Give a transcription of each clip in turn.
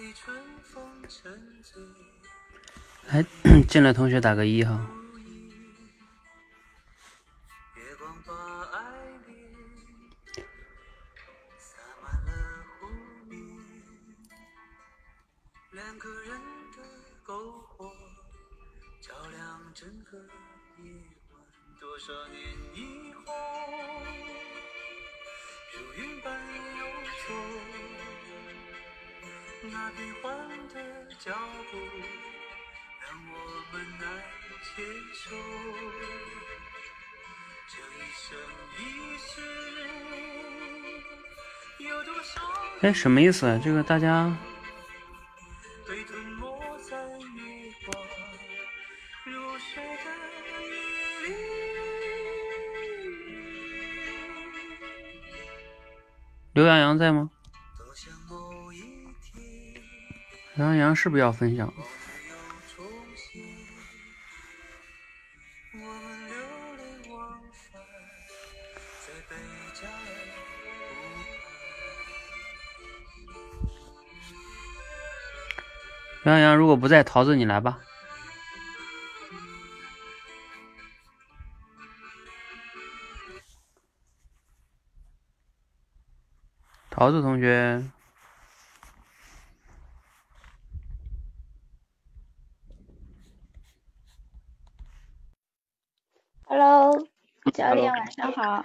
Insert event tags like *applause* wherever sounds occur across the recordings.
*clears throat* 来，进来同学打个一哈。哎，什么意思？这个大家。刘洋洋在吗？刘洋洋是不是要分享？刘洋洋，如果不在，桃子你来吧。桃子同学，Hello，教练晚上好，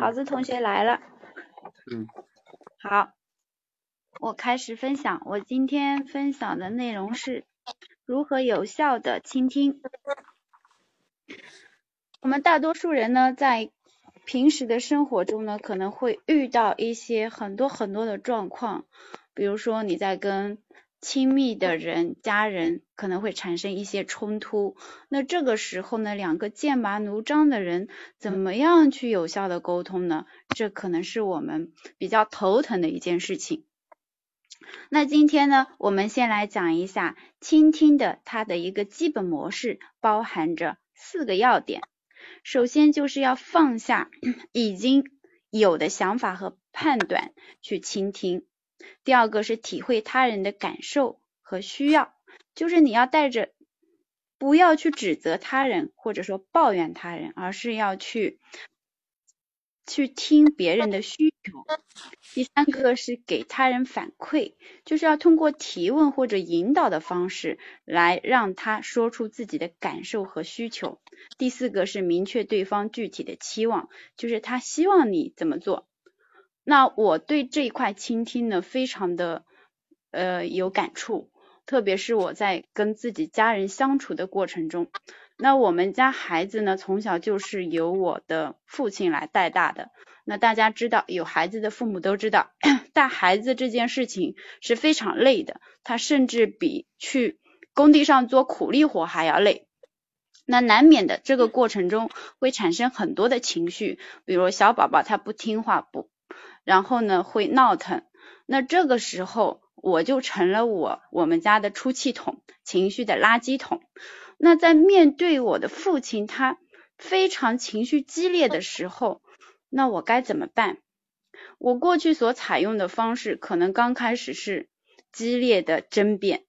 桃子同学来了。嗯，好，我开始分享。我今天分享的内容是如何有效的倾听。我们大多数人呢，在平时的生活中呢，可能会遇到一些很多很多的状况，比如说你在跟亲密的人、家人可能会产生一些冲突，那这个时候呢，两个剑拔弩张的人怎么样去有效的沟通呢？这可能是我们比较头疼的一件事情。那今天呢，我们先来讲一下倾听的它的一个基本模式，包含着四个要点。首先就是要放下 *clears throat* 已经有的想法和判断去倾听。第二个是体会他人的感受和需要，就是你要带着不要去指责他人或者说抱怨他人，而是要去。去听别人的需求。第三个是给他人反馈，就是要通过提问或者引导的方式来让他说出自己的感受和需求。第四个是明确对方具体的期望，就是他希望你怎么做。那我对这一块倾听呢，非常的呃有感触，特别是我在跟自己家人相处的过程中。那我们家孩子呢，从小就是由我的父亲来带大的。那大家知道，有孩子的父母都知道，*coughs* 带孩子这件事情是非常累的，他甚至比去工地上做苦力活还要累。那难免的这个过程中会产生很多的情绪，比如小宝宝他不听话不，然后呢会闹腾。那这个时候我就成了我我们家的出气筒，情绪的垃圾桶。那在面对我的父亲，他非常情绪激烈的时候，那我该怎么办？我过去所采用的方式，可能刚开始是激烈的争辩，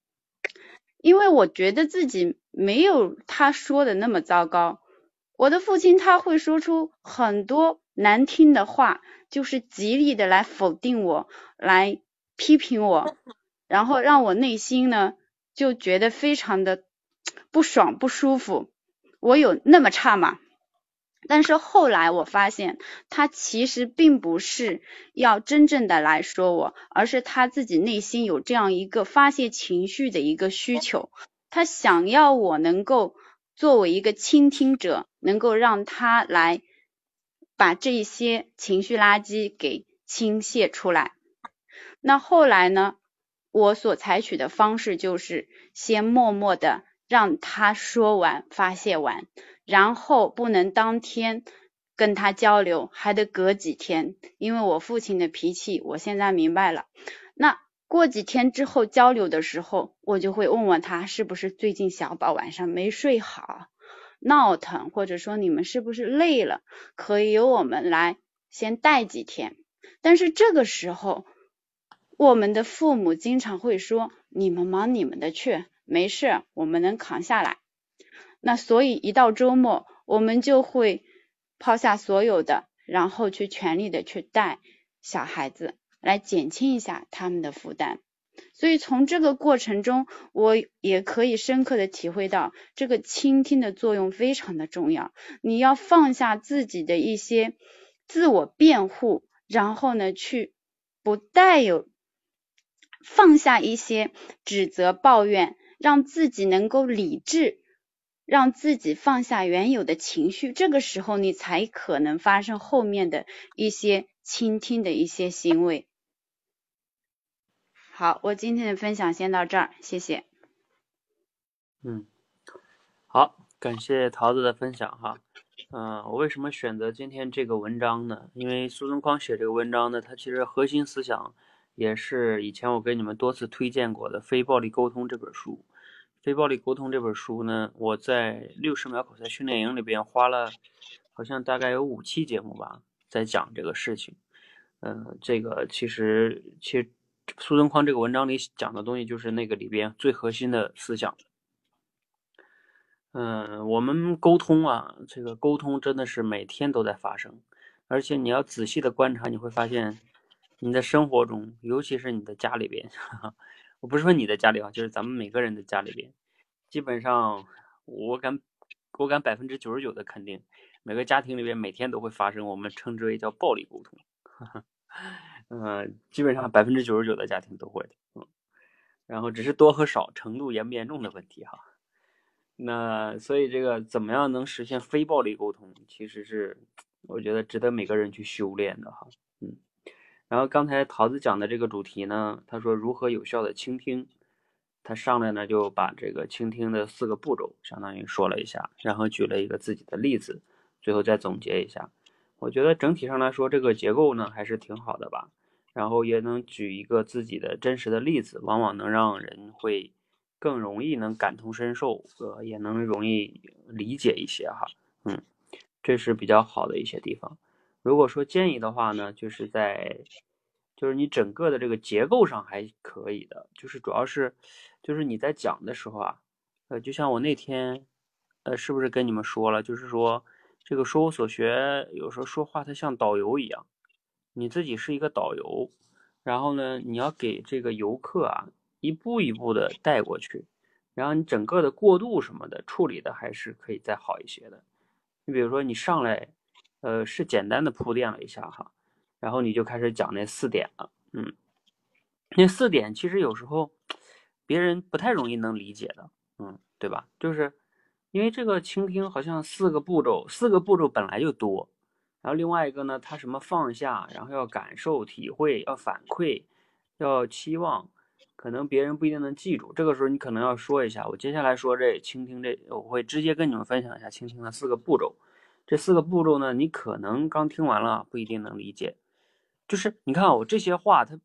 因为我觉得自己没有他说的那么糟糕。我的父亲他会说出很多难听的话，就是极力的来否定我，来批评我，然后让我内心呢就觉得非常的。不爽不舒服，我有那么差吗？但是后来我发现，他其实并不是要真正的来说我，而是他自己内心有这样一个发泄情绪的一个需求，他想要我能够作为一个倾听者，能够让他来把这些情绪垃圾给倾泻出来。那后来呢，我所采取的方式就是先默默的。让他说完发泄完，然后不能当天跟他交流，还得隔几天。因为我父亲的脾气，我现在明白了。那过几天之后交流的时候，我就会问问他是不是最近小宝晚上没睡好，闹腾，或者说你们是不是累了，可以由我们来先带几天。但是这个时候，我们的父母经常会说：“你们忙你们的去，没事，我们能扛下来。”那所以一到周末，我们就会抛下所有的，然后去全力的去带小孩子，来减轻一下他们的负担。所以从这个过程中，我也可以深刻的体会到，这个倾听的作用非常的重要。你要放下自己的一些自我辩护，然后呢，去不带有放下一些指责、抱怨，让自己能够理智。让自己放下原有的情绪，这个时候你才可能发生后面的一些倾听的一些行为。好，我今天的分享先到这儿，谢谢。嗯，好，感谢桃子的分享哈。嗯，我为什么选择今天这个文章呢？因为苏东框写这个文章呢，他其实核心思想也是以前我给你们多次推荐过的《非暴力沟通》这本书。非暴力沟通这本书呢，我在六十秒口才训练营里边花了，好像大概有五期节目吧，在讲这个事情。嗯，这个其实其实苏东框这个文章里讲的东西就是那个里边最核心的思想。嗯，我们沟通啊，这个沟通真的是每天都在发生，而且你要仔细的观察，你会发现你的生活中，尤其是你的家里边。*laughs* 我不是说你的家里啊，就是咱们每个人的家里边，基本上我敢我敢百分之九十九的肯定，每个家庭里边每天都会发生我们称之为叫暴力沟通，嗯，*laughs* 基本上百分之九十九的家庭都会的，嗯，然后只是多和少程度严不严重的问题哈。那所以这个怎么样能实现非暴力沟通，其实是我觉得值得每个人去修炼的哈，然后刚才桃子讲的这个主题呢，他说如何有效的倾听，他上来呢就把这个倾听的四个步骤相当于说了一下，然后举了一个自己的例子，最后再总结一下。我觉得整体上来说这个结构呢还是挺好的吧，然后也能举一个自己的真实的例子，往往能让人会更容易能感同身受，呃，也能容易理解一些哈，嗯，这是比较好的一些地方。如果说建议的话呢，就是在，就是你整个的这个结构上还可以的，就是主要是，就是你在讲的时候啊，呃，就像我那天，呃，是不是跟你们说了，就是说这个说我所学有时候说话它像导游一样，你自己是一个导游，然后呢，你要给这个游客啊一步一步的带过去，然后你整个的过渡什么的处理的还是可以再好一些的，你比如说你上来。呃，是简单的铺垫了一下哈，然后你就开始讲那四点了，嗯，那四点其实有时候别人不太容易能理解的，嗯，对吧？就是因为这个倾听好像四个步骤，四个步骤本来就多，然后另外一个呢，他什么放下，然后要感受、体会，要反馈，要期望，可能别人不一定能记住。这个时候你可能要说一下，我接下来说这倾听这，我会直接跟你们分享一下倾听的四个步骤。这四个步骤呢，你可能刚听完了不一定能理解。就是你看我这些话，它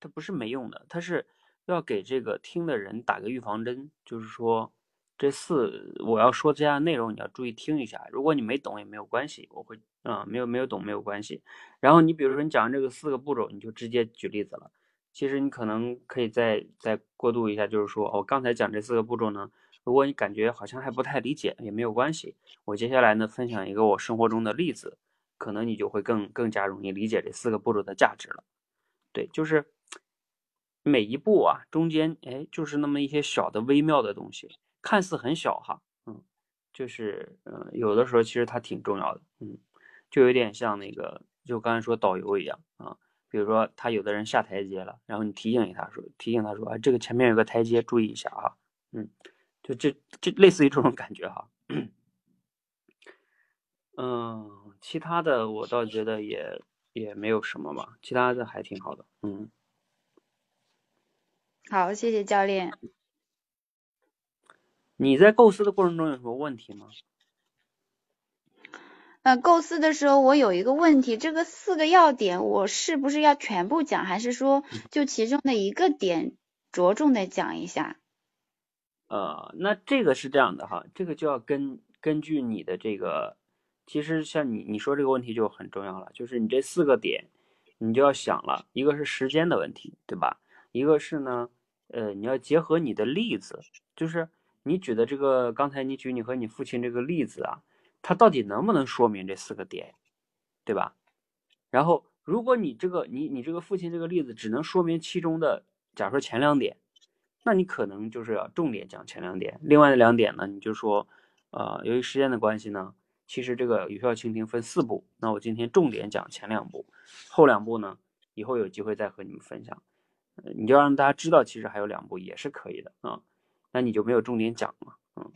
它不是没用的，它是要给这个听的人打个预防针。就是说，这四我要说这样内容，你要注意听一下。如果你没懂也没有关系，我会啊，没有没有懂没有关系。然后你比如说你讲这个四个步骤，你就直接举例子了。其实你可能可以再再过渡一下，就是说我刚才讲这四个步骤呢。如果你感觉好像还不太理解，也没有关系。我接下来呢，分享一个我生活中的例子，可能你就会更更加容易理解这四个步骤的价值了。对，就是每一步啊，中间哎，就是那么一些小的微妙的东西，看似很小哈，嗯，就是嗯，有的时候其实它挺重要的，嗯，就有点像那个，就刚才说导游一样啊，比如说他有的人下台阶了，然后你提醒一他说，提醒他说，哎，这个前面有个台阶，注意一下啊，嗯。就这这类似于这种感觉哈，嗯，其他的我倒觉得也也没有什么吧，其他的还挺好的，嗯。好，谢谢教练。你在构思的过程中有什么问题吗？呃，构思的时候我有一个问题，这个四个要点我是不是要全部讲，还是说就其中的一个点着重的讲一下？呃，那这个是这样的哈，这个就要根根据你的这个，其实像你你说这个问题就很重要了，就是你这四个点，你就要想了，一个是时间的问题，对吧？一个是呢，呃，你要结合你的例子，就是你举的这个，刚才你举你和你父亲这个例子啊，它到底能不能说明这四个点，对吧？然后，如果你这个你你这个父亲这个例子只能说明其中的，假如说前两点，那你可能就是要重点讲前两点，另外的两点呢，你就说，呃，由于时间的关系呢。其实这个有效倾听分四步，那我今天重点讲前两步，后两步呢，以后有机会再和你们分享。你就让大家知道，其实还有两步也是可以的啊。那你就没有重点讲嘛，嗯。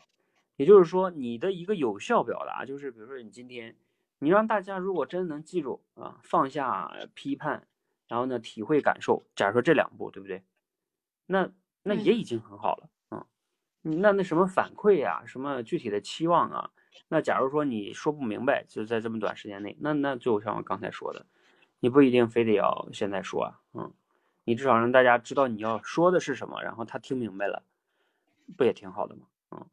也就是说，你的一个有效表达，就是比如说你今天，你让大家如果真能记住啊，放下批判，然后呢，体会感受，假如说这两步，对不对？那那也已经很好了，嗯。那那什么反馈呀，什么具体的期望啊？那假如说你说不明白，就在这么短时间内，那那就像我刚才说的，你不一定非得要现在说啊，嗯，你至少让大家知道你要说的是什么，然后他听明白了，不也挺好的吗？嗯，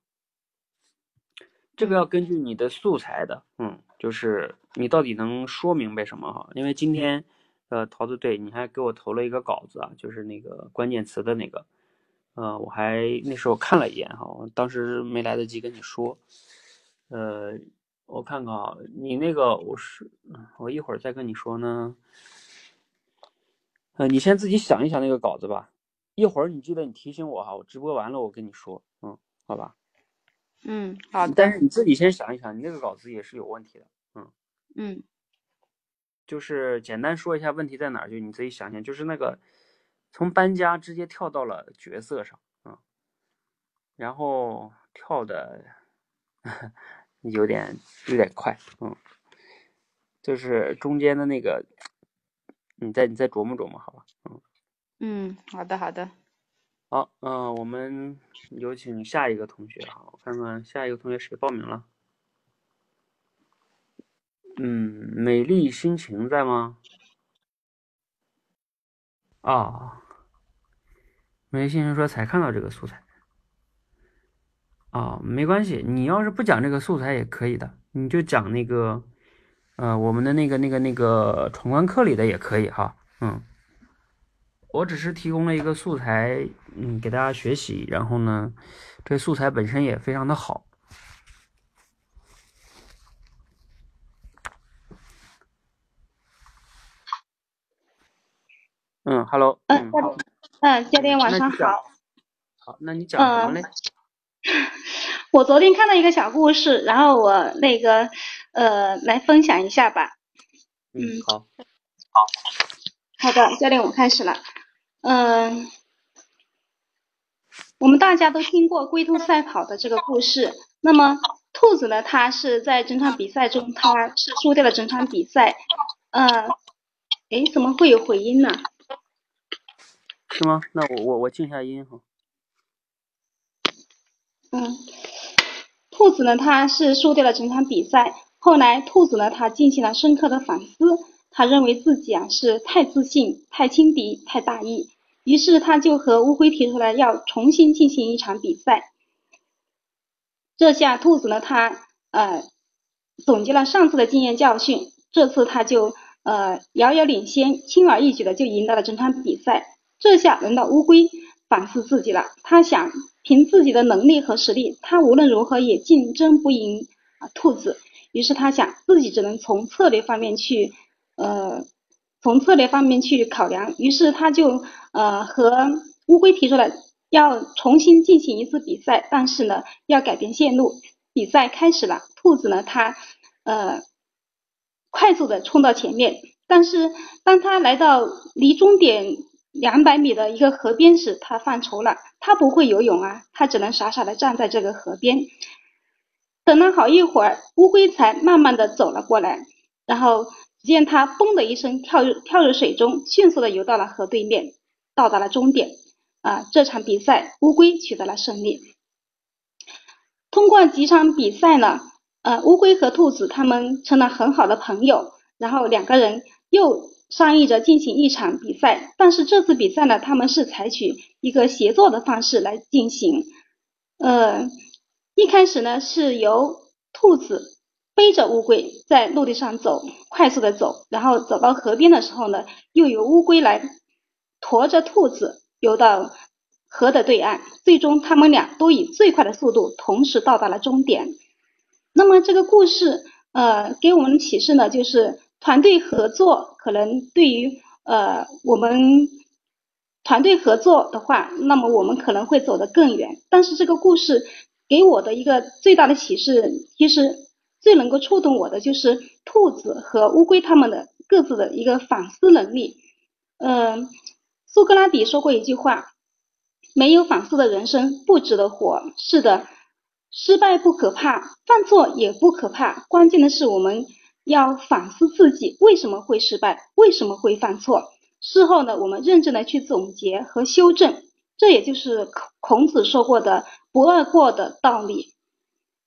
这个要根据你的素材的，嗯，就是你到底能说明白什么哈？因为今天，呃，桃子对你还给我投了一个稿子啊，就是那个关键词的那个，呃，我还那时候看了一眼哈，我当时没来得及跟你说。呃，我看看啊，你那个我是，我一会儿再跟你说呢。呃，你先自己想一想那个稿子吧，一会儿你记得你提醒我哈，我直播完了我跟你说，嗯，好吧。嗯，好的。但是你自己先想一想，你那个稿子也是有问题的，嗯。嗯。就是简单说一下问题在哪儿，就你自己想想，就是那个从搬家直接跳到了角色上，嗯，然后跳的。有点有点快，嗯，就是中间的那个，你再你再琢磨琢磨，好吧，嗯，嗯，好的好的，好，嗯，我们有请下一个同学哈，我看看下一个同学谁报名了，嗯，美丽心情在吗？啊，美丽心说才看到这个素材。啊，没关系，你要是不讲这个素材也可以的，你就讲那个，呃，我们的那个、那个、那个闯关课里的也可以哈，嗯，我只是提供了一个素材，嗯，给大家学习，然后呢，这素材本身也非常的好。嗯，Hello，嗯，嗯，教练晚上好。好，那你讲什么嘞？我昨天看到一个小故事，然后我那个呃来分享一下吧。嗯，好，好，好的，教练，我开始了。嗯，我们大家都听过龟兔赛跑的这个故事。那么兔子呢，它是在整场比赛中，它是输掉了整场比赛。嗯，哎，怎么会有回音呢？是吗？那我我我静下音哈。嗯，兔子呢，它是输掉了整场比赛。后来，兔子呢，它进行了深刻的反思，他认为自己啊是太自信、太轻敌、太大意，于是他就和乌龟提出来要重新进行一场比赛。这下，兔子呢，它呃总结了上次的经验教训，这次他就呃遥遥领先，轻而易举的就赢得了整场比赛。这下轮到乌龟反思自己了，他想。凭自己的能力和实力，他无论如何也竞争不赢啊兔子。于是他想，自己只能从策略方面去，呃，从策略方面去考量。于是他就呃和乌龟提出了要重新进行一次比赛，但是呢要改变线路。比赛开始了，兔子呢它呃快速的冲到前面，但是当他来到离终点。两百米的一个河边时，他犯愁了。他不会游泳啊，他只能傻傻的站在这个河边。等了好一会儿，乌龟才慢慢的走了过来。然后只见他嘣的一声跳入跳入水中，迅速的游到了河对面，到达了终点。啊，这场比赛乌龟取得了胜利。通过几场比赛呢，呃，乌龟和兔子他们成了很好的朋友。然后两个人又。商议着进行一场比赛，但是这次比赛呢，他们是采取一个协作的方式来进行。呃，一开始呢是由兔子背着乌龟在陆地上走，快速的走，然后走到河边的时候呢，又由乌龟来驮着兔子游到河的对岸，最终他们俩都以最快的速度同时到达了终点。那么这个故事呃给我们的启示呢，就是团队合作可能对于呃我们团队合作的话，那么我们可能会走得更远。但是这个故事给我的一个最大的启示，其实最能够触动我的就是兔子和乌龟他们的各自的一个反思能力。嗯，苏格拉底说过一句话。没有反思的人生不值得活。是的，失败不可怕，犯错也不可怕，关键的是我们要反思自己为什么会失败，为什么会犯错。事后呢，我们认真的去总结和修正，这也就是孔子说过的“不贰过”的道理。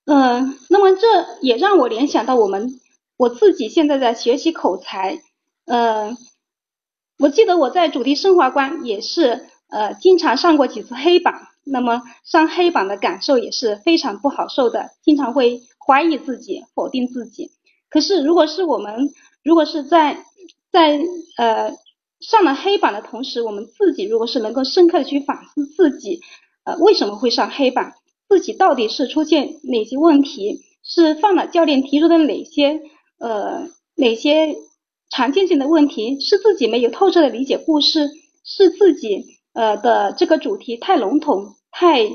嗯，那么这也让我联想到我们我自己现在在学习口才。嗯，我记得我在主题升华观也是。呃，经常上过几次黑板，那么上黑板的感受也是非常不好受的，经常会怀疑自己，否定自己。可是如果是我们，如果是在在呃上了黑板的同时，我们自己如果是能够深刻的去反思自己，呃为什么会上黑板，自己到底是出现哪些问题，是犯了教练提出的哪些呃哪些常见性的问题，是自己没有透彻的理解故事，是自己。呃的这个主题太笼统，太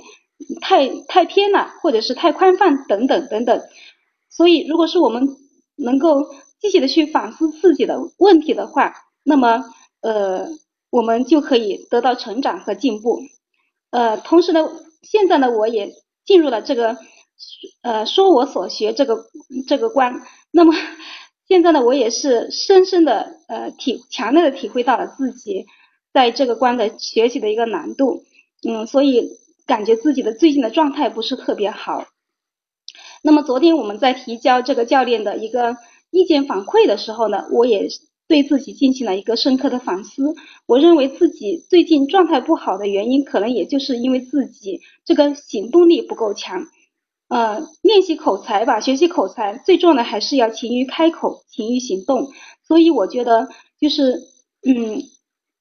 太太偏了，或者是太宽泛等等等等。所以，如果是我们能够积极的去反思自己的问题的话，那么呃，我们就可以得到成长和进步。呃，同时呢，现在呢，我也进入了这个呃说我所学这个这个关。那么现在呢，我也是深深的呃体强烈的体会到了自己。在这个关的学习的一个难度，嗯，所以感觉自己的最近的状态不是特别好。那么昨天我们在提交这个教练的一个意见反馈的时候呢，我也对自己进行了一个深刻的反思。我认为自己最近状态不好的原因，可能也就是因为自己这个行动力不够强。呃，练习口才吧，学习口才最重要的还是要勤于开口，勤于行动。所以我觉得就是，嗯。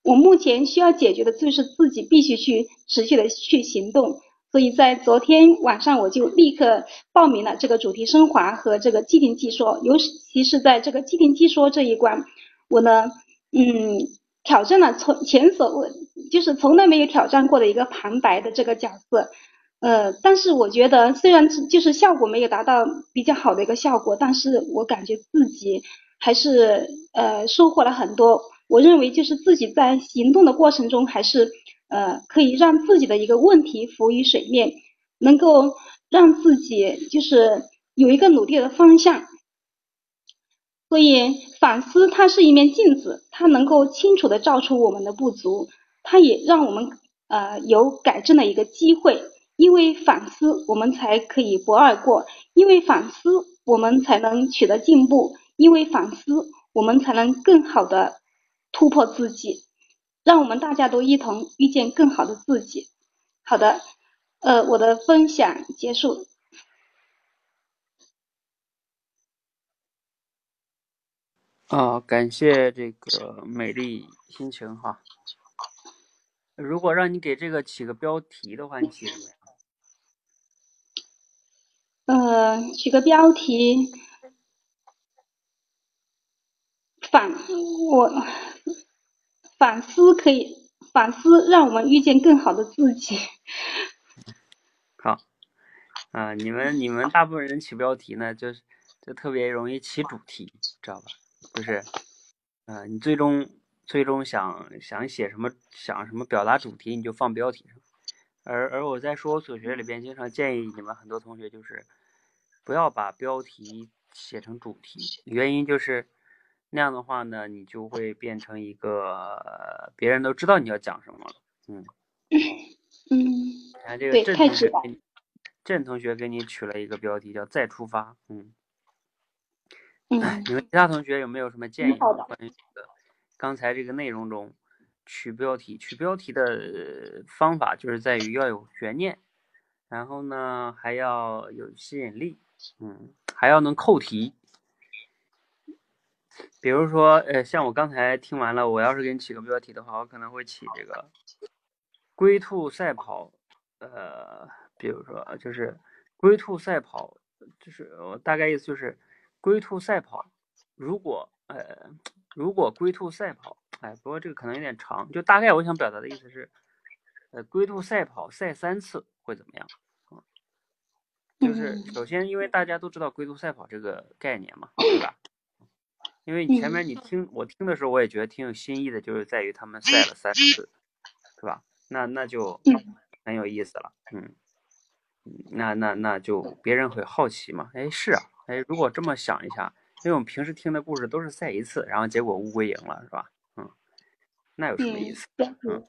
我目前需要解决的就是自己必须去持续的去行动，所以在昨天晚上我就立刻报名了这个主题升华和这个既定记说，尤其是在这个既定记说这一关，我呢，嗯，挑战了从前所未就是从来没有挑战过的一个旁白的这个角色，呃，但是我觉得虽然就是效果没有达到比较好的一个效果，但是我感觉自己还是呃收获了很多。我认为就是自己在行动的过程中，还是呃可以让自己的一个问题浮于水面，能够让自己就是有一个努力的方向。所以反思它是一面镜子，它能够清楚的照出我们的不足，它也让我们呃有改正的一个机会。因为反思，我们才可以不二过；因为反思，我们才能取得进步；因为反思，我们才能更好的。突破自己，让我们大家都一同遇见更好的自己。好的，呃，我的分享结束。啊，感谢这个美丽心情哈。如果让你给这个起个标题的话，你起什么呀？呃，取个标题，反我。反思可以反思，让我们遇见更好的自己。*laughs* 好，啊，你们你们大部分人起标题呢，就是就特别容易起主题，知道吧？就是，啊，你最终最终想想写什么，想什么表达主题，你就放标题上。而而我在说我所学里边，经常建议你们很多同学就是不要把标题写成主题，原因就是。那样的话呢，你就会变成一个别人都知道你要讲什么了。嗯嗯，看这个郑同学，郑同学给你取了一个标题叫“再出发”。嗯嗯，*laughs* 你们其他同学有没有什么建议？关于刚才这个内容中取标题，取标题的方法就是在于要有悬念，然后呢还要有吸引力，嗯，还要能扣题。比如说，呃，像我刚才听完了，我要是给你起个标题的话，我可能会起这个“龟兔赛跑”。呃，比如说，就是“龟兔赛跑”，就是我大概意思就是“龟兔赛跑”。如果呃，如果龟兔赛跑，哎，不过这个可能有点长。就大概我想表达的意思是，呃，龟兔赛跑赛三次会怎么样？就是首先，因为大家都知道龟兔赛跑这个概念嘛，对吧？因为前面你听我听的时候，我也觉得挺有新意的，就是在于他们赛了三次，是吧？那那就很有意思了，嗯，那那那就别人会好奇嘛？哎，是啊，哎，如果这么想一下，因为我们平时听的故事都是赛一次，然后结果乌龟赢了，是吧？嗯，那有什么意思？嗯，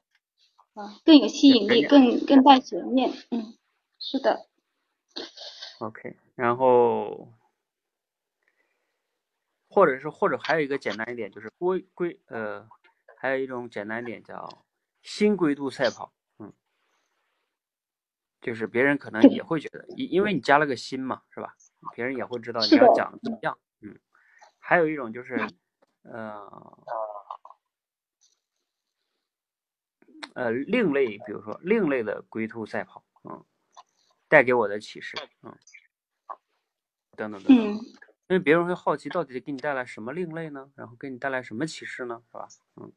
啊，更有吸引力，更更带悬念，嗯，是的。OK，然后。或者是或者还有一个简单一点，就是龟龟呃，还有一种简单点叫新龟兔赛跑，嗯，就是别人可能也会觉得，因因为你加了个新嘛，是吧？别人也会知道你要讲的怎么样，嗯。还有一种就是呃呃另类，比如说另类的龟兔赛跑，嗯，带给我的启示，嗯，等等等等。因为别人会好奇，到底给你带来什么另类呢？然后给你带来什么启示呢？是吧？嗯，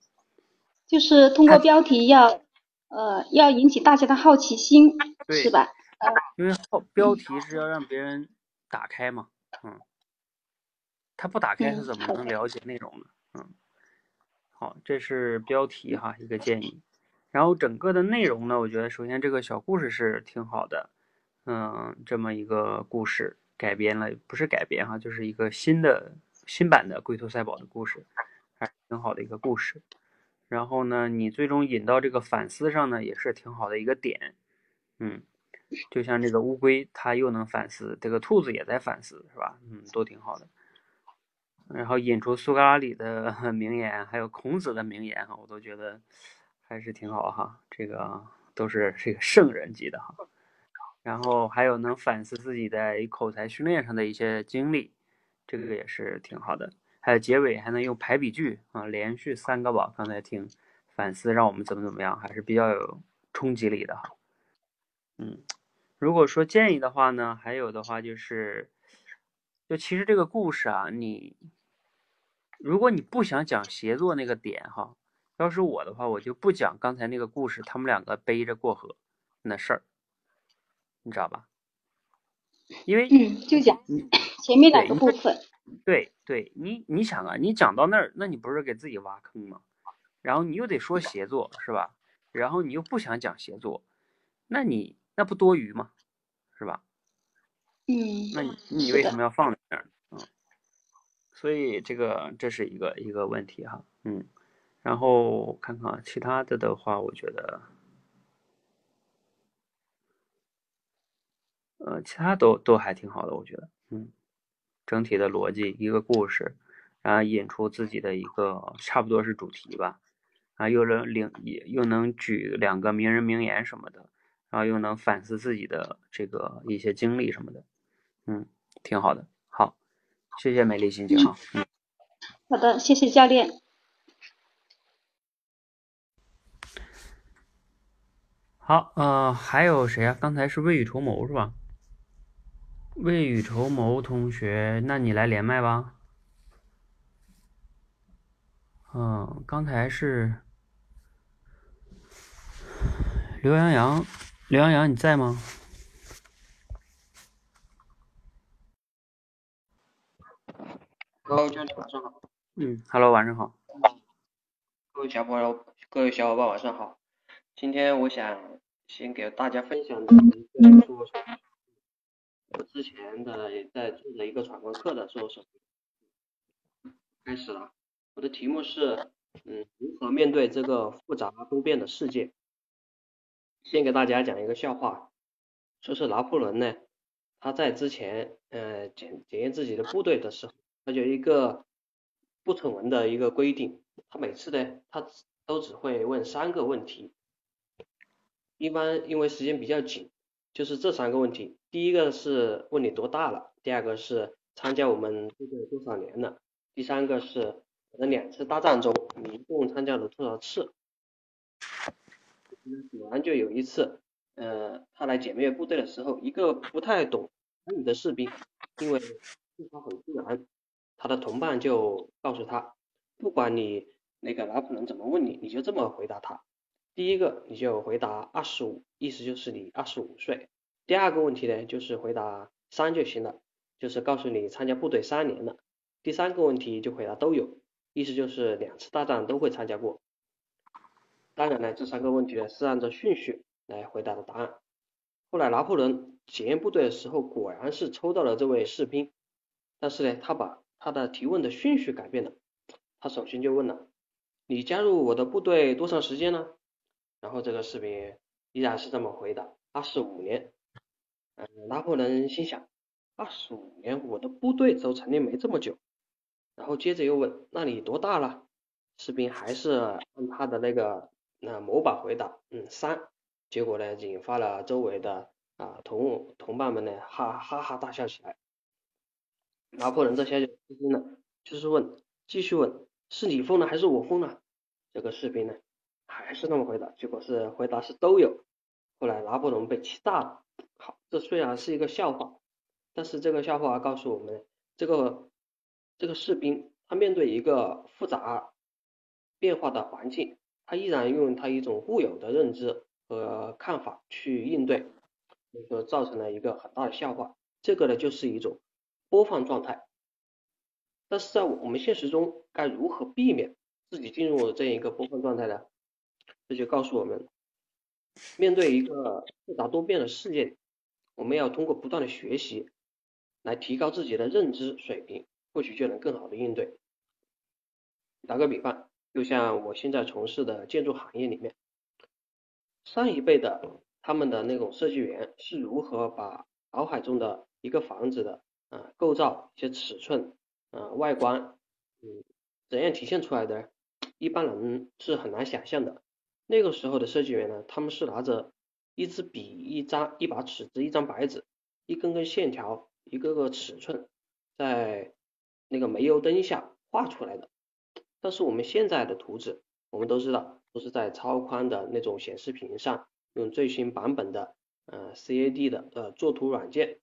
就是通过标题要，呃，要引起大家的好奇心，是吧？因为好标题是要让别人打开嘛，嗯，他不打开是怎么能了解内容呢？嗯，好，这是标题哈，一个建议。然后整个的内容呢，我觉得首先这个小故事是挺好的，嗯，这么一个故事。改编了，不是改编哈，就是一个新的新版的《龟兔赛跑》的故事，还挺好的一个故事。然后呢，你最终引到这个反思上呢，也是挺好的一个点。嗯，就像这个乌龟，它又能反思，这个兔子也在反思，是吧？嗯，都挺好的。然后引出苏格拉底的 *laughs* 名言，还有孔子的名言哈，我都觉得还是挺好哈。这个都是这个圣人级的哈。然后还有能反思自己在口才训练上的一些经历，这个也是挺好的。还有结尾还能用排比句啊，连续三个吧。刚才听反思让我们怎么怎么样，还是比较有冲击力的。嗯，如果说建议的话呢，还有的话就是，就其实这个故事啊，你如果你不想讲协作那个点哈，要是我的话，我就不讲刚才那个故事，他们两个背着过河那事儿。你知道吧？因为嗯，就讲前面两个部分。对对，你你想啊，你讲到那儿，那你不是给自己挖坑吗？然后你又得说协作，是吧？然后你又不想讲协作，那你那不多余吗？是吧？嗯。那你你为什么要放在那儿？嗯。所以这个这是一个一个问题哈，嗯。然后看看其他的的话，我觉得。呃，其他都都还挺好的，我觉得，嗯，整体的逻辑一个故事，然后引出自己的一个差不多是主题吧，啊，又能领又能举两个名人名言什么的，然后又能反思自己的这个一些经历什么的，嗯，挺好的，好，谢谢美丽心情啊，嗯，好的，谢谢教练。好，呃，还有谁啊？刚才是未雨绸缪是吧？未雨绸缪同学，那你来连麦吧。嗯，刚才是刘洋洋，刘洋洋你在吗？？Hello，教练晚上好。嗯，Hello，晚上好。各位小朋友，各位小伙伴晚上好。今天我想先给大家分享的一个说。之前的也在做的一个闯关课的时候是开始了，我的题目是嗯如何面对这个复杂多变的世界。先给大家讲一个笑话，说是拿破仑呢，他在之前呃检检验自己的部队的时候，他有一个不成文的一个规定，他每次呢他都只会问三个问题，一般因为时间比较紧。就是这三个问题。第一个是问你多大了，第二个是参加我们部队多少年了，第三个是我的两次大战中你一共参加了多少次。果然就有一次，呃，他来检阅部队的时候，一个不太懂汉语的士兵，因为对话很自然，他的同伴就告诉他，不管你那个拿破仑怎么问你，你就这么回答他。第一个你就回答二十五，意思就是你二十五岁。第二个问题呢，就是回答三就行了，就是告诉你参加部队三年了。第三个问题就回答都有，意思就是两次大战都会参加过。当然呢，这三个问题呢是按照顺序来回答的答案。后来拿破仑检验部队的时候，果然是抽到了这位士兵，但是呢，他把他的提问的顺序改变了。他首先就问了：“你加入我的部队多长时间了？”然后这个士兵依然是这么回答：“二十五年。”嗯，拿破仑心想：“二十五年，我的部队都成立没这么久。”然后接着又问：“那你多大了？”士兵还是按他的那个。那模板回答，嗯，三，结果呢，引发了周围的啊同同伴们呢，哈哈哈大笑起来。拿破仑这下就吃惊了，就是问，继续问，是你疯了还是我疯了？这个士兵呢，还是那么回答，结果是回答是都有。后来拿破仑被气炸了。好，这虽然是一个笑话，但是这个笑话告诉我们，这个这个士兵他面对一个复杂变化的环境。他依然用他一种固有的认知和看法去应对，所以说造成了一个很大的笑话。这个呢就是一种播放状态。但是在我们现实中该如何避免自己进入这样一个播放状态呢？这就告诉我们，面对一个复杂多变的世界，我们要通过不断的学习来提高自己的认知水平，或许就能更好的应对。打个比方。就像我现在从事的建筑行业里面，上一辈的他们的那种设计员是如何把脑海中的一个房子的啊构造、一些尺寸、啊外观，嗯，怎样体现出来的？一般人是很难想象的。那个时候的设计员呢，他们是拿着一支笔、一张一把尺子、一张白纸、一根根线条、一个个尺寸，在那个煤油灯下画出来的。但是我们现在的图纸，我们都知道，都是在超宽的那种显示屏上，用最新版本的呃 CAD 的呃作图软件，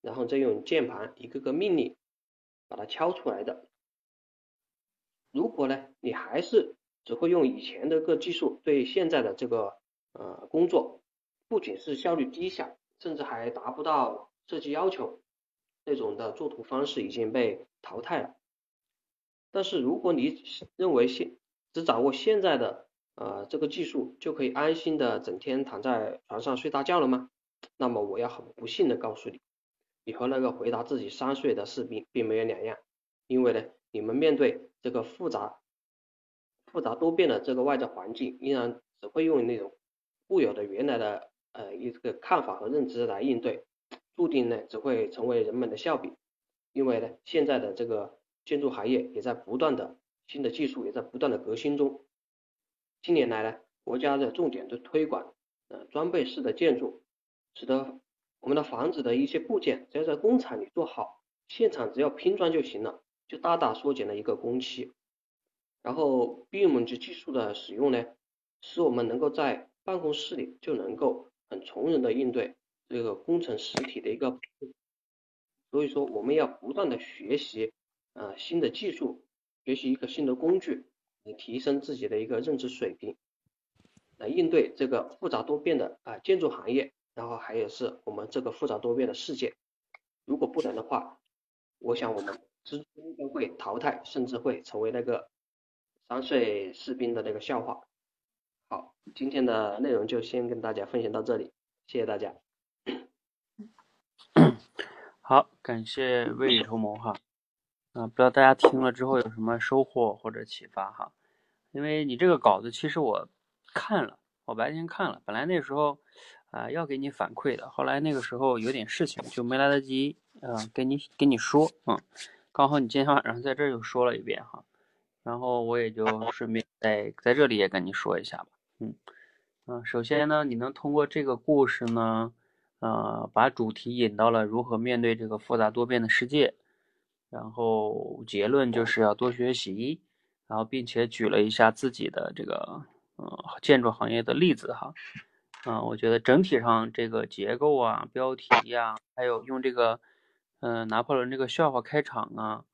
然后再用键盘一个个命令把它敲出来的。如果呢，你还是只会用以前的个技术，对现在的这个呃工作，不仅是效率低下，甚至还达不到设计要求，那种的作图方式已经被淘汰了。但是如果你认为现只掌握现在的呃这个技术就可以安心的整天躺在床上睡大觉了吗？那么我要很不幸的告诉你，你和那个回答自己三岁的士兵并没有两样，因为呢你们面对这个复杂复杂多变的这个外在环境，依然只会用那种固有的原来的呃一个看法和认知来应对，注定呢只会成为人们的笑柄，因为呢现在的这个。建筑行业也在不断的新的技术也在不断的革新中。近年来呢，国家的重点的推广呃装备式的建筑，使得我们的房子的一些部件只要在工厂里做好，现场只要拼装就行了，就大大缩减了一个工期。然后 BIM 级技术的使用呢，使我们能够在办公室里就能够很从容的应对这个工程实体的一个。所以说我们要不断的学习。啊，新的技术，学习一个新的工具，来提升自己的一个认知水平，来应对这个复杂多变的啊建筑行业，然后还有是我们这个复杂多变的世界。如果不能的话，我想我们终将会淘汰，甚至会成为那个三岁士兵的那个笑话。好，今天的内容就先跟大家分享到这里，谢谢大家。好，感谢 *laughs* 未雨绸缪哈。啊，不知道大家听了之后有什么收获或者启发哈？因为你这个稿子其实我看了，我白天看了，本来那时候啊要给你反馈的，后来那个时候有点事情就没来得及，嗯，跟你跟你说，嗯，刚好你今天晚上在这又说了一遍哈，然后我也就顺便在在这里也跟你说一下吧，嗯。嗯，首先呢，你能通过这个故事呢，呃，把主题引到了如何面对这个复杂多变的世界，然后结论就是要多学习，然后并且举了一下自己的这个呃建筑行业的例子哈，嗯，我觉得整体上这个结构啊、标题呀，还有用这个嗯拿破仑这个笑话开场啊，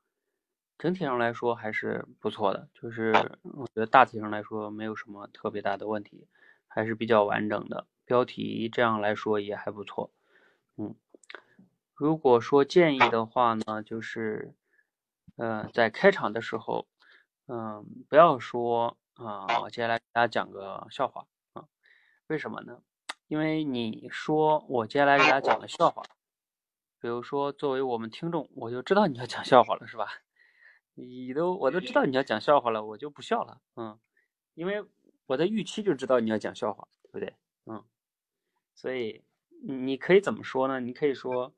整体上来说还是不错的，就是我觉得大体上来说没有什么特别大的问题，还是比较完整的。标题这样来说也还不错，嗯，如果说建议的话呢，就是，呃，在开场的时候，嗯，不要说啊，我接下来给大家讲个笑话啊，为什么呢？因为你说我接下来给大家讲个笑话，比如说作为我们听众，我就知道你要讲笑话了，是吧？你都我都知道你要讲笑话了，我就不笑了，嗯，因为我的预期就知道你要讲笑话，对不对？嗯。所以你可以怎么说呢？你可以说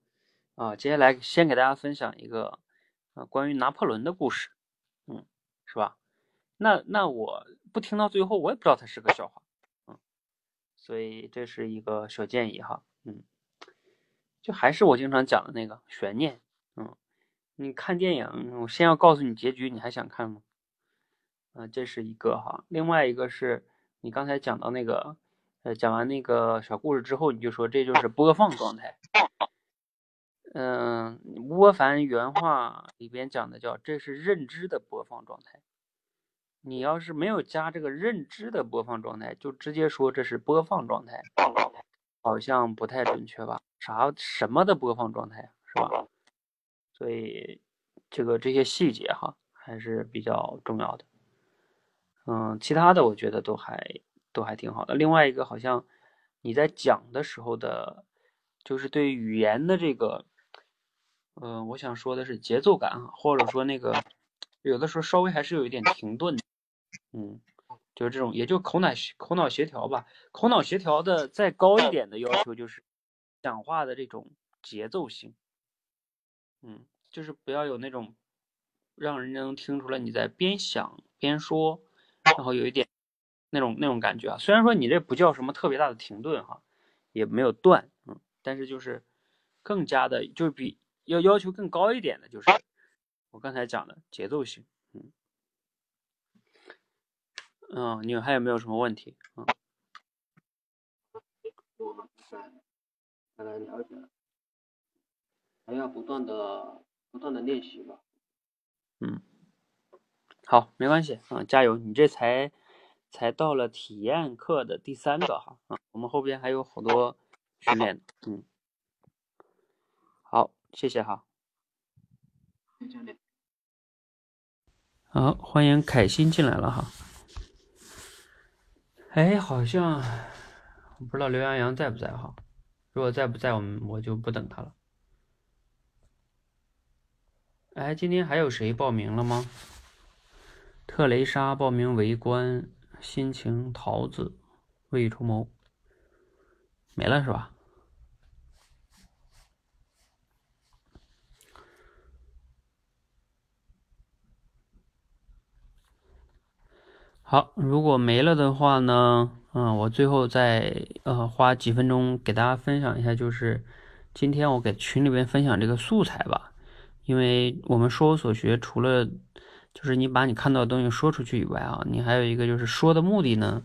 啊，接下来先给大家分享一个啊关于拿破仑的故事，嗯，是吧？那那我不听到最后，我也不知道它是个笑话，嗯，所以这是一个小建议哈，嗯，就还是我经常讲的那个悬念，嗯，你看电影，我先要告诉你结局，你还想看吗？啊，这是一个哈，另外一个是你刚才讲到那个。呃，讲完那个小故事之后，你就说这就是播放状态。嗯，吴伯凡原话里边讲的叫这是认知的播放状态。你要是没有加这个认知的播放状态，就直接说这是播放状态，好像不太准确吧？啥什么的播放状态是吧？所以这个这些细节哈还是比较重要的。嗯，其他的我觉得都还。都还挺好的。另外一个，好像你在讲的时候的，就是对语言的这个，嗯，我想说的是节奏感啊，或者说那个有的时候稍微还是有一点停顿，嗯，就是这种，也就口脑口脑协调吧。口脑协调的再高一点的要求就是讲话的这种节奏性，嗯，就是不要有那种让人家能听出来你在边想边说，然后有一点。那种那种感觉啊，虽然说你这不叫什么特别大的停顿哈，也没有断，嗯，但是就是更加的，就是比要要求更高一点的，就是我刚才讲的节奏性，嗯，嗯，你还有没有什么问题？嗯，我再来了解，还要不断的不断的练习吧。嗯，好，没关系啊，加油，你这才。才到了体验课的第三个哈啊，我们后边还有好多训练，嗯，好，谢谢哈。好，欢迎凯欣进来了哈。哎，好像不知道刘洋洋在不在哈？如果在不在，我们我就不等他了。哎，今天还有谁报名了吗？特蕾莎报名围观。心情桃子未雨绸缪没了是吧？好，如果没了的话呢？嗯，我最后再呃花几分钟给大家分享一下，就是今天我给群里边分享这个素材吧，因为我们说有所学除了。就是你把你看到的东西说出去以外啊，你还有一个就是说的目的呢，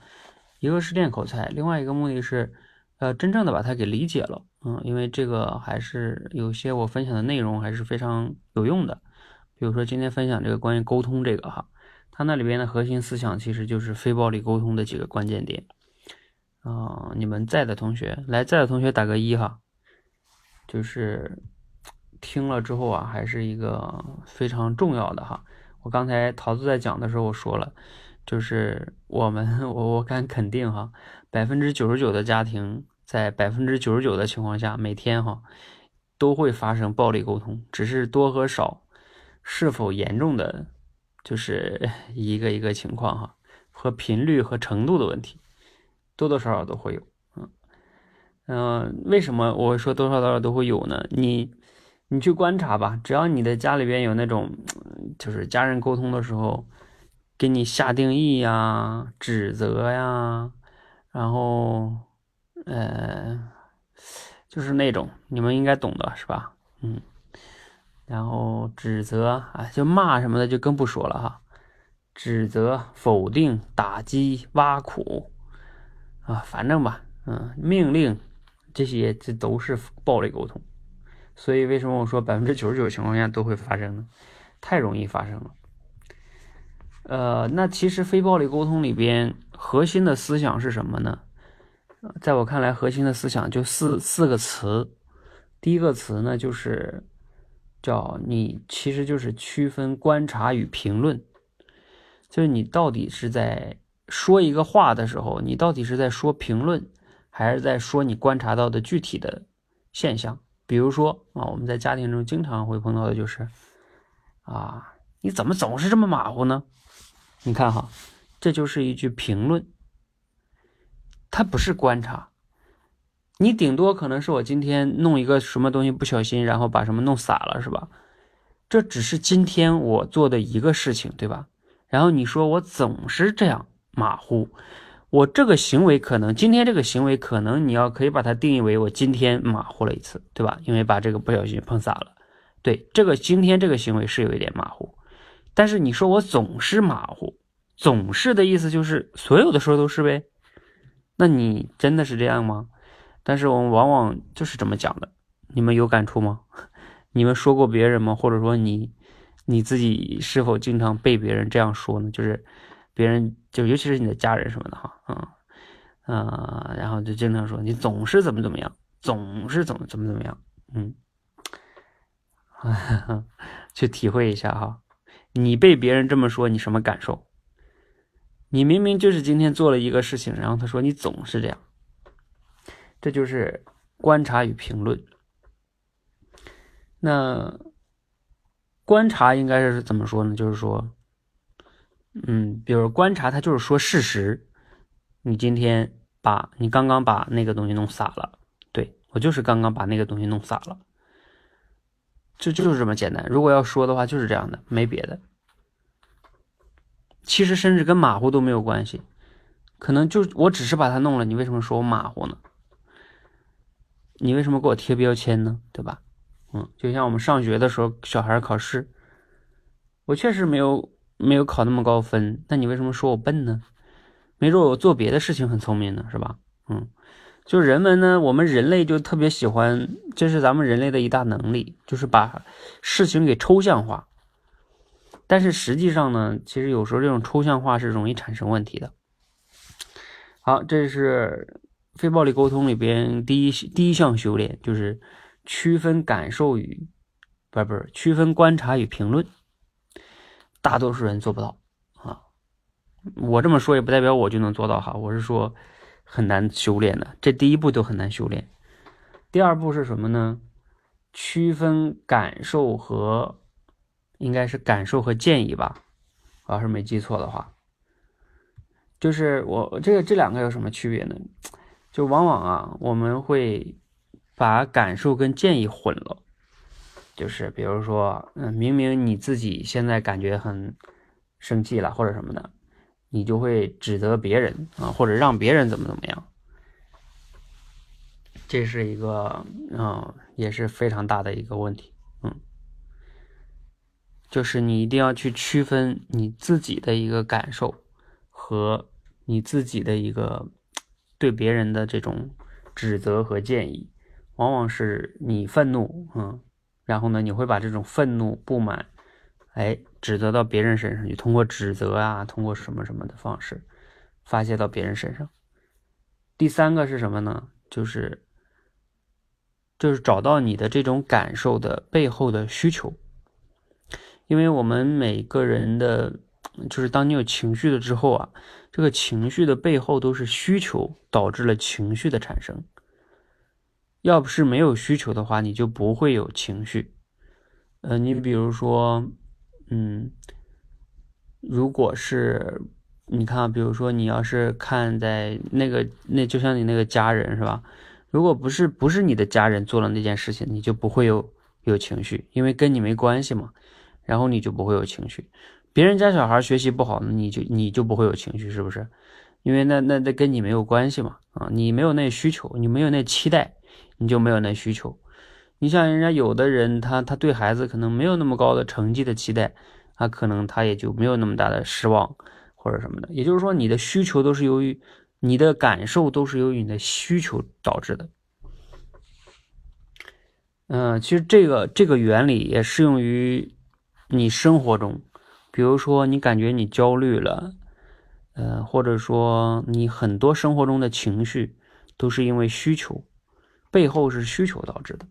一个是练口才，另外一个目的是，呃，真正的把它给理解了，嗯，因为这个还是有些我分享的内容还是非常有用的，比如说今天分享这个关于沟通这个哈，它那里边的核心思想其实就是非暴力沟通的几个关键点，啊，你们在的同学来在的同学打个一哈，就是听了之后啊，还是一个非常重要的哈。我刚才桃子在讲的时候，我说了，就是我们，我 *laughs* 我敢肯定哈，百分之九十九的家庭在百分之九十九的情况下，每天哈都会发生暴力沟通，只是多和少，是否严重的，就是 *laughs* 一个一个情况哈，和频率和程度的问题，多多少少都会有，嗯嗯，为什么我说多少多少都会有呢？你。你去观察吧，只要你的家里边有那种，就是家人沟通的时候，给你下定义呀、指责呀，然后，呃，就是那种你们应该懂的是吧？嗯，然后指责啊，就骂什么的就更不说了哈，指责、否定、打击、挖苦啊，反正吧，嗯，命令这些这都是暴力沟通。所以为什么我说百分之九十九情况下都会发生呢？太容易发生了。呃，那其实非暴力沟通里边核心的思想是什么呢？在我看来，核心的思想就四四个词。第一个词呢，就是叫你，其实就是区分观察与评论，就是你到底是在说一个话的时候，你到底是在说评论，还是在说你观察到的具体的现象？比如说啊，我们在家庭中经常会碰到的就是，啊，你怎么总是这么马虎呢？你看哈，这就是一句评论，它不是观察。你顶多可能是我今天弄一个什么东西不小心，然后把什么弄洒了，是吧？这只是今天我做的一个事情，对吧？然后你说我总是这样马虎，我这个行为可能今天这个行为可能你要可以把它定义为我今天马虎了一次，对吧？因为把这个不小心碰洒了，对，这个今天这个行为是有一点马虎。但是你说我总是马虎，总是的意思就是所有的时候都是呗？那你真的是这样吗？但是我们往往就是这么讲的，你们有感触吗？*laughs* 你们说过别人吗？或者说你你自己是否经常被别人这样说呢？就是别人就尤其是你的家人什么的哈，嗯嗯，然后就经常说你总是怎么怎么样，总是怎么怎么怎么样，嗯，*laughs* 去体会一下哈。你被别人这么说，你什么感受？你明明就是今天做了一个事情，然后他说你总是这样，这就是观察与评论。那观察应该是怎么说呢？就是说，嗯，比如观察，他就是说事实。你今天把你刚刚把那个东西弄洒了，对我就是刚刚把那个东西弄洒了。就就是这么简单。如果要说的话，就是这样的，没别的。其实甚至跟马虎都没有关系，可能就我只是把它弄了，你为什么说我马虎呢？你为什么给我贴标签呢？对吧？嗯，就像我们上学的时候，小孩考试，我确实没有没有考那么高分，那你为什么说我笨呢？没准我做别的事情很聪明呢，是吧？嗯。就人们呢，我们人类就特别喜欢，这是咱们人类的一大能力，就是把事情给抽象化。但是实际上呢，其实有时候这种抽象化是容易产生问题的。好，这是非暴力沟通里边第一第一项修炼，就是区分感受与不不是区分观察与评论。大多数人做不到啊，我这么说也不代表我就能做到哈，我是说。很难修炼的，这第一步都很难修炼。第二步是什么呢？区分感受和，应该是感受和建议吧，我要是没记错的话。就是我这个这两个有什么区别呢？就往往啊，我们会把感受跟建议混了。就是比如说，嗯，明明你自己现在感觉很生气了，或者什么的。你就会指责别人啊，或者让别人怎么怎么样，这是一个嗯，也是非常大的一个问题。嗯，就是你一定要去区分你自己的一个感受和你自己的一个对别人的这种指责和建议，往往是你愤怒，嗯，然后呢，你会把这种愤怒不满。哎，指责到别人身上，你通过指责啊，通过什么什么的方式发泄到别人身上。第三个是什么呢？就是就是找到你的这种感受的背后的需求。因为我们每个人的，就是当你有情绪了之后啊，这个情绪的背后都是需求导致了情绪的产生。要不是没有需求的话，你就不会有情绪。呃，你比如说。嗯，如果是你看，比如说你要是看在那个那就像你那个家人是吧？如果不是不是你的家人做了那件事情，你就不会有有情绪，因为跟你没关系嘛。然后你就不会有情绪。别人家小孩学习不好，你就你就不会有情绪，是不是？因为那那那跟你没有关系嘛。啊，你没有那需求，你没有那期待，你就没有那需求。你像人家有的人，他他对孩子可能没有那么高的成绩的期待，他可能他也就没有那么大的失望或者什么的。也就是说，你的需求都是由于你的感受都是由于你的需求导致的。嗯，其实这个这个原理也适用于你生活中，比如说你感觉你焦虑了。呃，或者说你很多生活中的情绪都是因为需求，背后是需求导致的，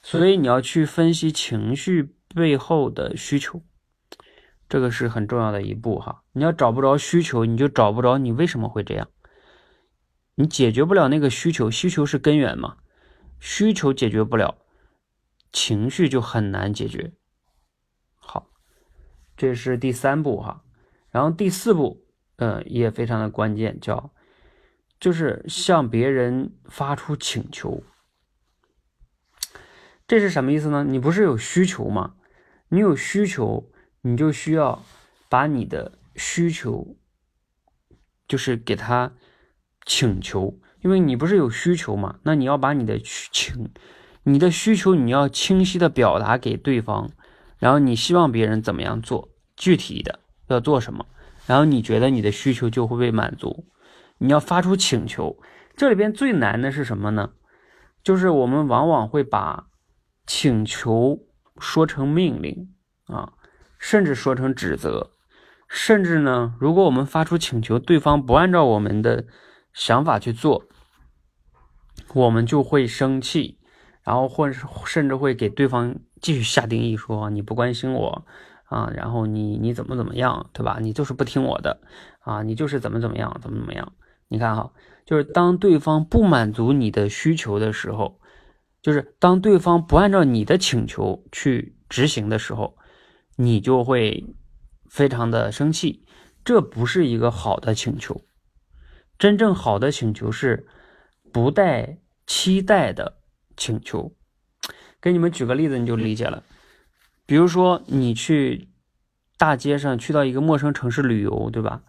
所以你要去分析情绪背后的需求，这个是很重要的一步哈。你要找不着需求，你就找不着你为什么会这样，你解决不了那个需求，需求是根源嘛，需求解决不了，情绪就很难解决。好，这是第三步哈，然后第四步。呃，也非常的关键，叫就是向别人发出请求，这是什么意思呢？你不是有需求吗？你有需求，你就需要把你的需求，就是给他请求，因为你不是有需求吗？那你要把你的请，你的需求你要清晰的表达给对方，然后你希望别人怎么样做，具体的要做什么。然后你觉得你的需求就会被满足，你要发出请求。这里边最难的是什么呢？就是我们往往会把请求说成命令啊，甚至说成指责，甚至呢，如果我们发出请求，对方不按照我们的想法去做，我们就会生气，然后或者甚至会给对方继续下定义，说你不关心我。啊，然后你你怎么怎么样，对吧？你就是不听我的，啊，你就是怎么怎么样，怎么怎么样？你看哈，就是当对方不满足你的需求的时候，就是当对方不按照你的请求去执行的时候，你就会非常的生气，这不是一个好的请求。真正好的请求是不带期待的请求。给你们举个例子，你就理解了。比如说，你去大街上，去到一个陌生城市旅游，对吧？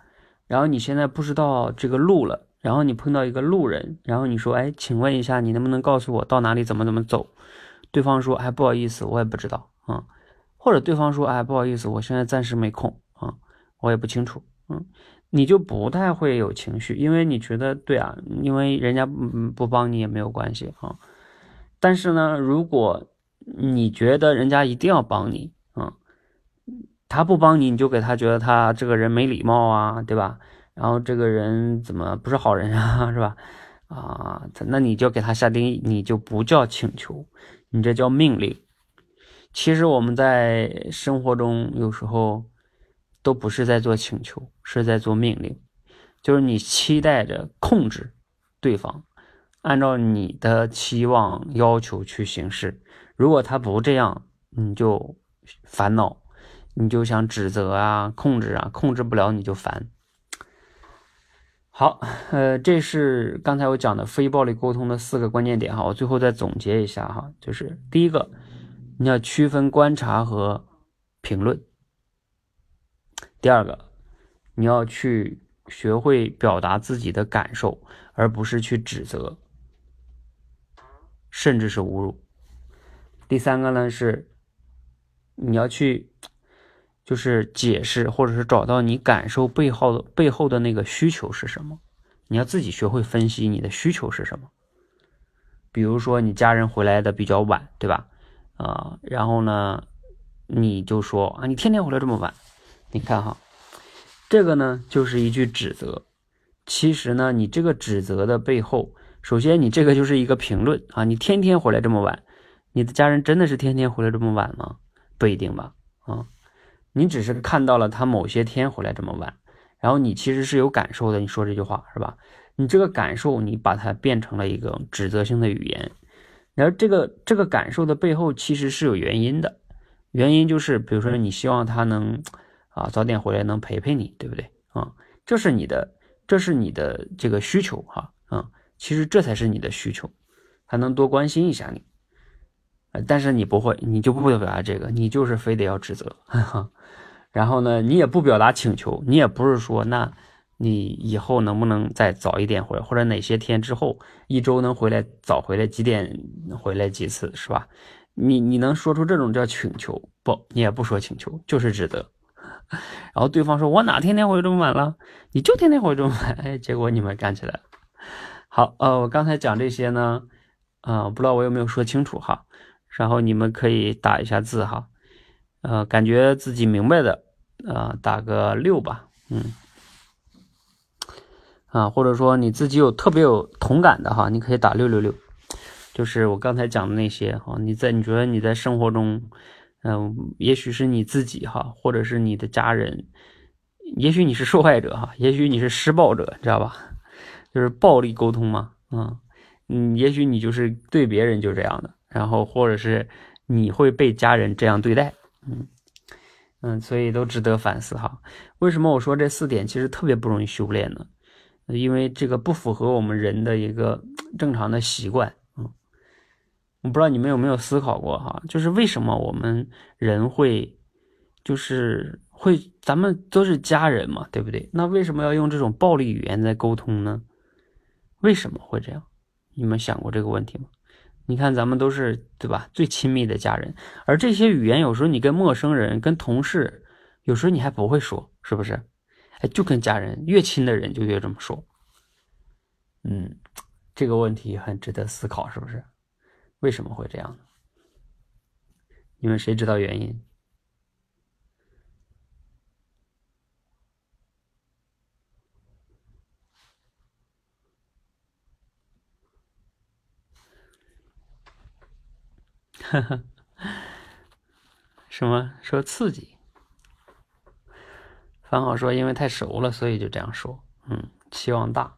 然后你现在不知道这个路了，然后你碰到一个路人，然后你说：“哎，请问一下，你能不能告诉我到哪里怎么怎么走？”对方说：“哎，不好意思，我也不知道啊。”或者对方说：“哎，不好意思，我现在暂时没空啊，我也不清楚。”嗯，你就不太会有情绪，因为你觉得对啊，因为人家不不帮你也没有关系啊。但是呢，如果你觉得人家一定要帮你啊？他不帮你，你就给他觉得他这个人没礼貌啊，对吧？然后这个人怎么不是好人啊，*laughs* 是吧？啊，那你就给他下定义，你就不叫请求，你这叫命令。其实我们在生活中有时候都不是在做请求，是在做命令，就是你期待着控制对方，按照你的期望要求去行事。如果他不这样，你就烦恼，你就想指责啊、控制啊，控制不了你就烦。好，呃，这是刚才我讲的非暴力沟通的四个关键点哈，我最后再总结一下哈，就是第一个，你要区分观察和评论；第二个，你要去学会表达自己的感受，而不是去指责，甚至是侮辱。第三个呢是，你要去，就是解释或者是找到你感受背后的背后的那个需求是什么，你要自己学会分析你的需求是什么。比如说你家人回来的比较晚，对吧？啊，然后呢，你就说啊，你天天回来这么晚，你看哈，这个呢就是一句指责。其实呢，你这个指责的背后，首先你这个就是一个评论啊，你天天回来这么晚。你的家人真的是天天回来这么晚吗？不一定吧，啊，你只是看到了他某些天回来这么晚，然后你其实是有感受的。你说这句话是吧？你这个感受，你把它变成了一个指责性的语言，然后这个这个感受的背后其实是有原因的，原因就是比如说你希望他能啊早点回来能陪陪你，对不对啊？这是你的，这是你的这个需求哈，啊，其实这才是你的需求，还能多关心一下你。但是你不会，你就不会表达这个，你就是非得要指责，然后呢，你也不表达请求，你也不是说那你以后能不能再早一点回，或者哪些天之后一周能回来早回来几点回来几次，是吧？你你能说出这种叫请求不？你也不说请求，就是指责。*laughs* 然后对方说：“我哪天天回这么晚了？你就天天回这么晚。*laughs* ”哎，结果你们干起来了。好，呃，我刚才讲这些呢，啊，不知道我有没有说清楚哈。然后你们可以打一下字哈，呃，感觉自己明白的，呃，打个六吧，嗯，啊，或者说你自己有特别有同感的哈，你可以打六六六。就是我刚才讲的那些哈，你在你觉得你在生活中，嗯，也许是你自己哈，或者是你的家人，也许你是受害者哈，也许你是施暴者，知道吧？就是暴力沟通嘛，嗯嗯，也许你就是对别人就这样的，然后或者是你会被家人这样对待，嗯嗯，所以都值得反思哈。为什么我说这四点其实特别不容易修炼呢？因为这个不符合我们人的一个正常的习惯。嗯我不知道你们有没有思考过哈，就是为什么我们人会，就是会，咱们都是家人嘛，对不对？那为什么要用这种暴力语言在沟通呢？为什么会这样？你们想过这个问题吗？你看咱们都是对吧，最亲密的家人，而这些语言有时候你跟陌生人、跟同事，有时候你还不会说，是不是？哎，就跟家人越亲的人就越这么说。嗯，这个问题很值得思考，是不是？为什么会这样呢？你们谁知道原因？呵呵，什么说刺激？方好说，因为太熟了，所以就这样说。嗯，期望大。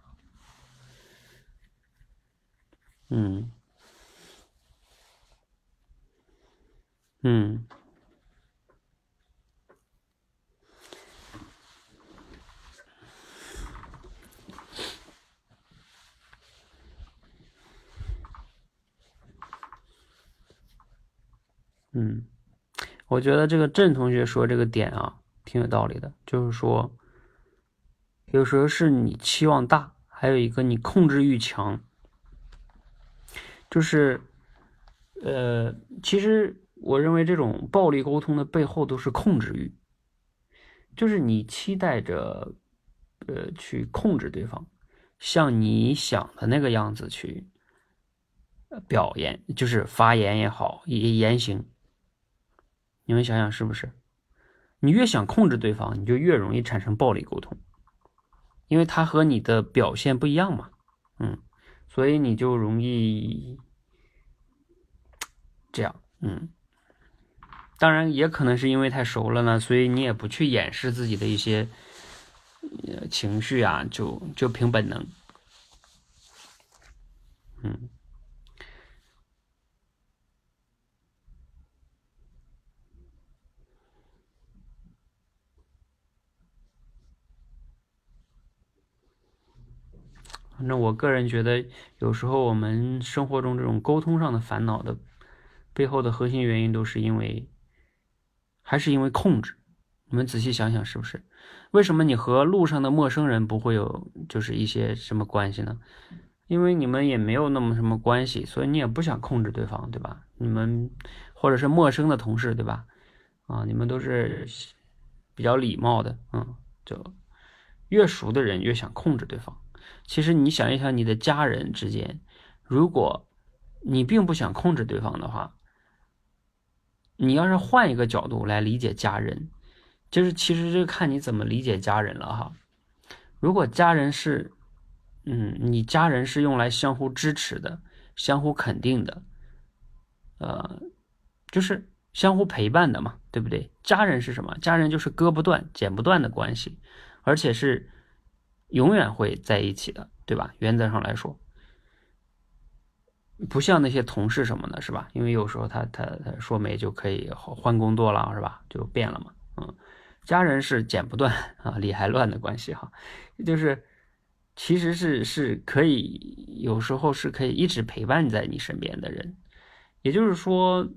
嗯。嗯，嗯，我觉得这个郑同学说这个点啊，挺有道理的。就是说，有时候是你期望大，还有一个你控制欲强。就是，呃，其实。我认为这种暴力沟通的背后都是控制欲，就是你期待着，呃，去控制对方，像你想的那个样子去表演，就是发言也好，言言行。你们想想是不是？你越想控制对方，你就越容易产生暴力沟通，因为他和你的表现不一样嘛，嗯，所以你就容易这样，嗯。当然，也可能是因为太熟了呢，所以你也不去掩饰自己的一些情绪啊，就就凭本能。嗯，反正我个人觉得，有时候我们生活中这种沟通上的烦恼的背后的核心原因，都是因为。还是因为控制，你们仔细想想，是不是？为什么你和路上的陌生人不会有就是一些什么关系呢？因为你们也没有那么什么关系，所以你也不想控制对方，对吧？你们或者是陌生的同事，对吧？啊，你们都是比较礼貌的，嗯，就越熟的人越想控制对方。其实你想一想，你的家人之间，如果你并不想控制对方的话。你要是换一个角度来理解家人，就是其实就看你怎么理解家人了哈。如果家人是，嗯，你家人是用来相互支持的、相互肯定的，呃，就是相互陪伴的嘛，对不对？家人是什么？家人就是割不断、剪不断的关系，而且是永远会在一起的，对吧？原则上来说。不像那些同事什么的，是吧？因为有时候他他他说没就可以换工作了，是吧？就变了嘛。嗯，家人是剪不断啊，理还乱的关系哈，就是其实是是可以有时候是可以一直陪伴在你身边的人。也就是说，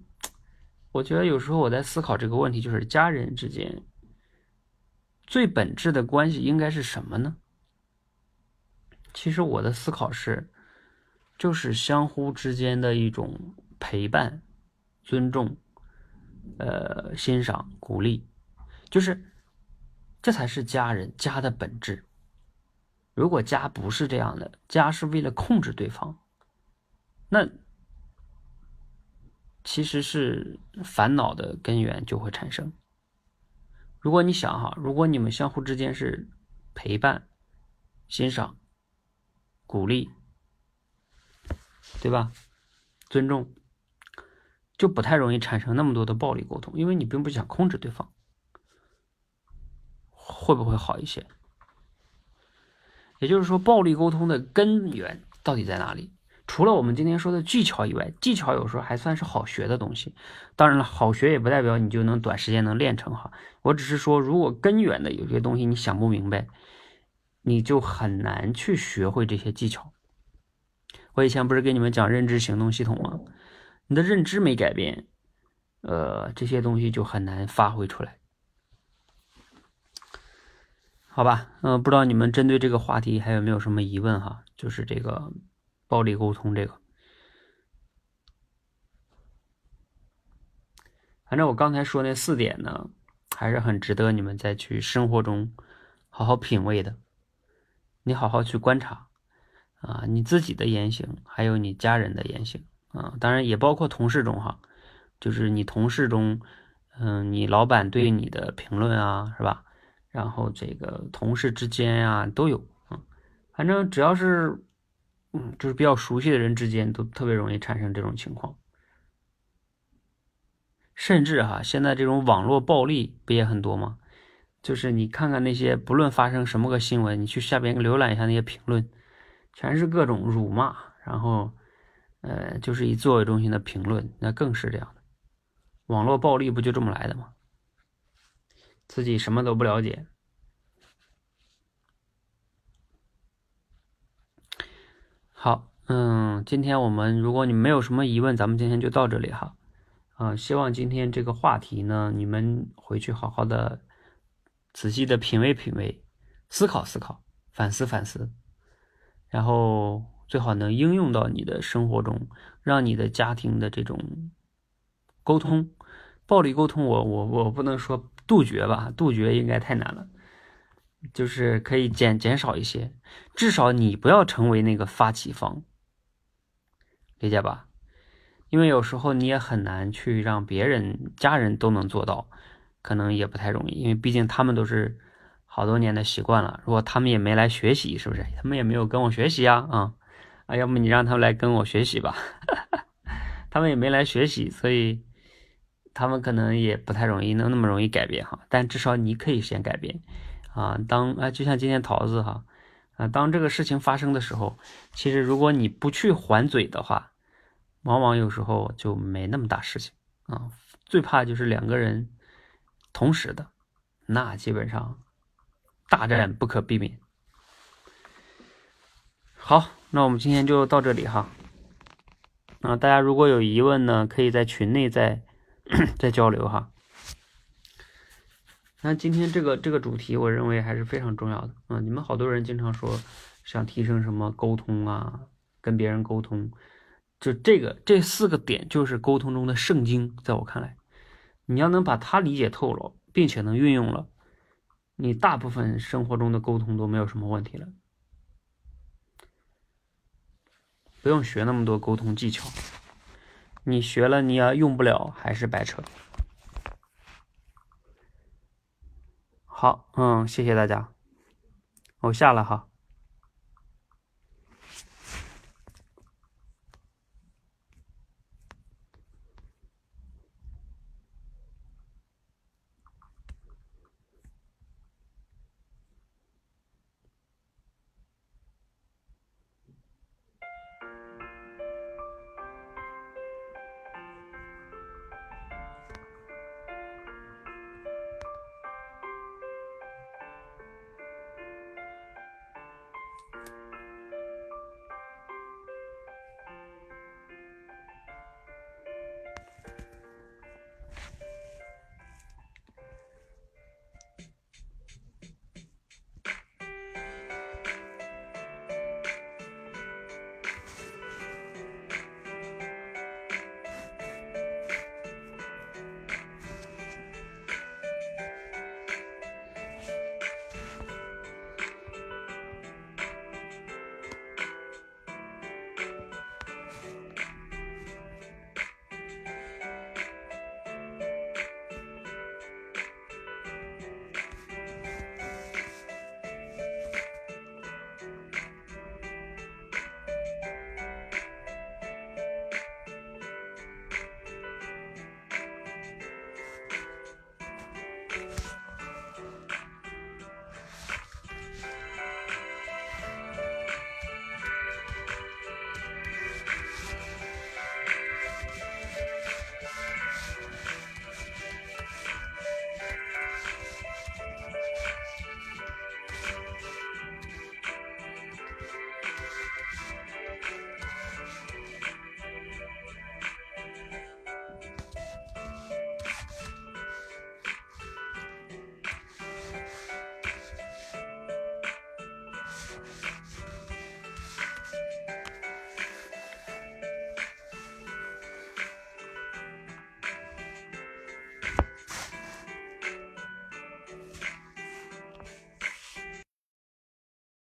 我觉得有时候我在思考这个问题，就是家人之间最本质的关系应该是什么呢？其实我的思考是，就是相互之间的一种陪伴、尊重、呃欣赏、鼓励，就是这才是家人家的本质。如果家不是这样的，家是为了控制对方，那其实是烦恼的根源就会产生。如果你想哈，如果你们相互之间是陪伴、欣赏、鼓励，对吧？尊重，就不太容易产生那么多的暴力沟通，因为你并不想控制对方，会不会好一些？也就是说，暴力沟通的根源到底在哪里？除了我们今天说的技巧以外，技巧有时候还算是好学的东西。当然了，好学也不代表你就能短时间能练成哈。我只是说，如果根源的有些东西你想不明白，你就很难去学会这些技巧。我以前不是跟你们讲认知行动系统吗？你的认知没改变，呃，这些东西就很难发挥出来。好吧，嗯，不知道你们针对这个话题还有没有什么疑问哈？就是这个暴力沟通这个，反正我刚才说那四点呢，还是很值得你们再去生活中好好品味的。你好好去观察啊，你自己的言行，还有你家人的言行啊，当然也包括同事中哈，就是你同事中，嗯，你老板对你的评论啊，是吧？然后这个同事之间呀都有啊，反正只要是嗯，就是比较熟悉的人之间，都特别容易产生这种情况。甚至哈，现在这种网络暴力不也很多吗？就是你看看那些，不论发生什么个新闻，你去下边浏览一下那些评论，全是各种辱骂，然后呃，就是以作为中心的评论，那更是这样的。网络暴力不就这么来的吗？自己什么都不了解。好，嗯，今天我们如果你没有什么疑问，咱们今天就到这里哈。啊，希望今天这个话题呢，你们回去好好的、仔细的品味品味、思考思考、反思反思，然后最好能应用到你的生活中，让你的家庭的这种沟通、暴力沟通，我我我不能说。杜绝吧，杜绝应该太难了，就是可以减减少一些，至少你不要成为那个发起方，理解吧？因为有时候你也很难去让别人家人都能做到，可能也不太容易，因为毕竟他们都是好多年的习惯了。如果他们也没来学习，是不是？他们也没有跟我学习呀，啊啊，要么你让他们来跟我学习吧，*laughs* 他们也没来学习，所以。他们可能也不太容易能那么容易改变哈，但至少你可以先改变啊。当啊，就像今天桃子哈啊，当这个事情发生的时候，其实如果你不去还嘴的话，往往有时候就没那么大事情啊。最怕就是两个人同时的，那基本上大战不可避免。好，那我们今天就到这里哈。啊，大家如果有疑问呢，可以在群内再。*clears throat* 再交流哈，那今天这个这个主题，我认为还是非常重要的啊！你们好多人经常说想提升什么沟通啊，跟别人沟通，就这个这四个点就是沟通中的圣经，在我看来，你要能把它理解透了，并且能运用了，你大部分生活中的沟通都没有什么问题了，不用学那么多沟通技巧。你学了，你要用不了，还是白扯。好，嗯，谢谢大家，我下了哈。